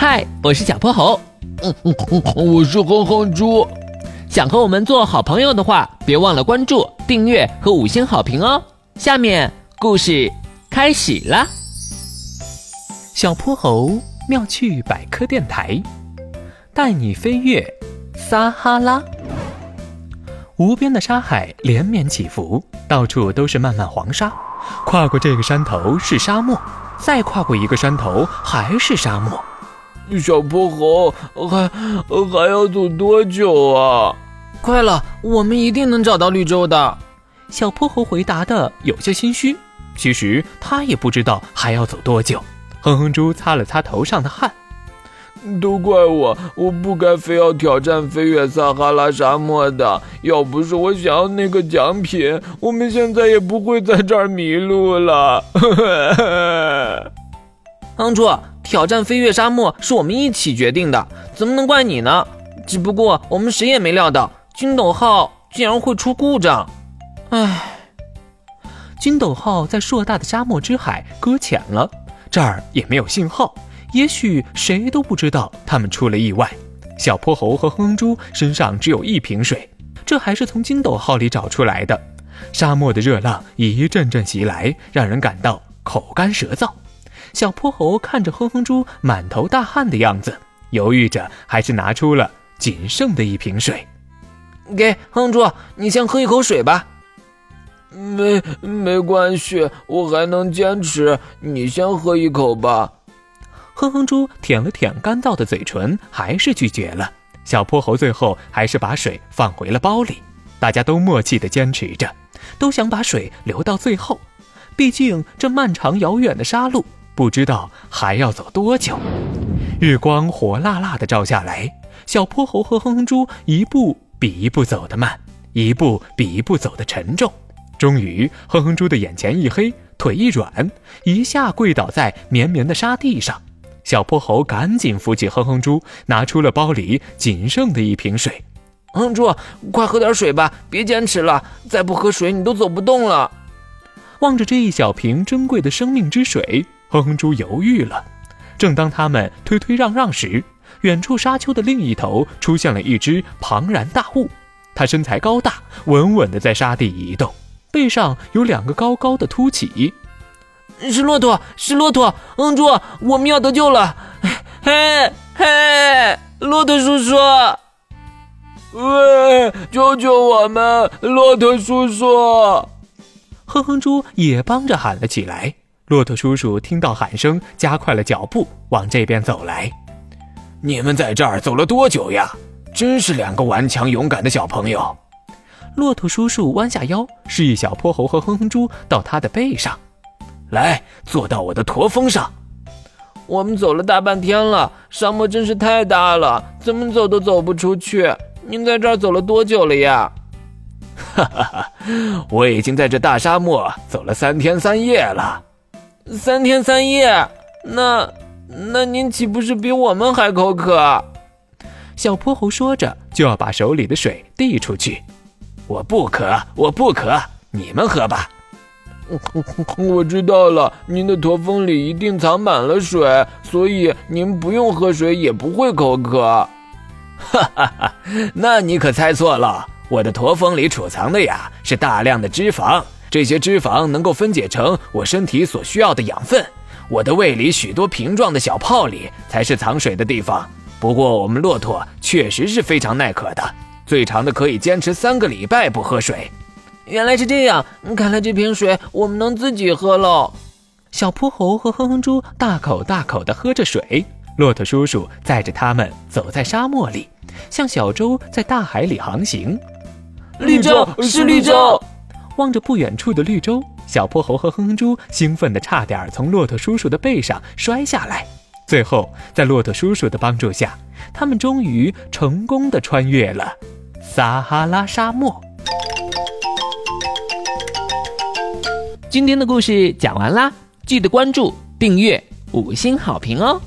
嗨，我是小泼猴。嗯嗯嗯，我是哼哼猪。想和我们做好朋友的话，别忘了关注、订阅和五星好评哦。下面故事开始啦。小泼猴妙趣百科电台，带你飞越撒哈拉。无边的沙海连绵起伏，到处都是漫漫黄沙。跨过这个山头是沙漠，再跨过一个山头还是沙漠。小泼猴，还还要走多久啊？快了，我们一定能找到绿洲的。小泼猴回答的有些心虚，其实他也不知道还要走多久。哼哼猪擦了擦头上的汗，都怪我，我不该非要挑战飞越撒哈拉沙漠的。要不是我想要那个奖品，我们现在也不会在这儿迷路了。哼哼猪。挑战飞越沙漠是我们一起决定的，怎么能怪你呢？只不过我们谁也没料到金斗号竟然会出故障。唉，金斗号在硕大的沙漠之海搁浅了，这儿也没有信号。也许谁都不知道他们出了意外。小泼猴和哼哼猪身上只有一瓶水，这还是从金斗号里找出来的。沙漠的热浪一阵阵袭来，让人感到口干舌燥。小泼猴看着哼哼猪满头大汗的样子，犹豫着，还是拿出了仅剩的一瓶水，给哼哼猪，你先喝一口水吧。没没关系，我还能坚持。你先喝一口吧。哼哼猪舔了舔干燥的嘴唇，还是拒绝了。小泼猴最后还是把水放回了包里。大家都默契地坚持着，都想把水留到最后，毕竟这漫长遥远的沙路。不知道还要走多久，日光火辣辣的照下来，小泼猴和哼哼猪一步比一步走得慢，一步比一步走得沉重。终于，哼哼猪的眼前一黑，腿一软，一下跪倒在绵绵的沙地上。小泼猴赶紧扶起哼哼猪，拿出了包里仅剩的一瓶水。哼哼猪，快喝点水吧，别坚持了，再不喝水你都走不动了。望着这一小瓶珍贵的生命之水。哼哼猪犹豫了。正当他们推推让让时，远处沙丘的另一头出现了一只庞然大物。它身材高大，稳稳地在沙地移动，背上有两个高高的凸起。是骆驼，是骆驼！哼猪，我们要得救了！嘿，嘿，骆驼叔叔！喂，救救我们，骆驼叔叔！哼哼猪也帮着喊了起来。骆驼叔叔听到喊声，加快了脚步往这边走来。你们在这儿走了多久呀？真是两个顽强勇敢的小朋友。骆驼叔叔弯下腰，示意小泼猴和哼哼猪到他的背上，来坐到我的驼峰上。我们走了大半天了，沙漠真是太大了，怎么走都走不出去。您在这儿走了多久了呀？哈哈哈，我已经在这大沙漠走了三天三夜了。三天三夜，那那您岂不是比我们还口渴？小泼猴说着，就要把手里的水递出去。我不渴，我不渴，你们喝吧。我知道了，您的驼峰里一定藏满了水，所以您不用喝水也不会口渴。哈哈哈，那你可猜错了，我的驼峰里储藏的呀是大量的脂肪。这些脂肪能够分解成我身体所需要的养分，我的胃里许多瓶状的小泡里才是藏水的地方。不过我们骆驼确实是非常耐渴的，最长的可以坚持三个礼拜不喝水。原来是这样，看来这瓶水我们能自己喝喽。小泼猴和哼哼猪大口大口地喝着水，骆驼叔叔载着他们走在沙漠里，像小舟在大海里航行。绿洲是绿洲。望着不远处的绿洲，小泼猴和哼哼猪兴奋的差点从骆驼叔叔的背上摔下来。最后，在骆驼叔叔的帮助下，他们终于成功的穿越了撒哈拉沙漠。今天的故事讲完啦，记得关注、订阅、五星好评哦！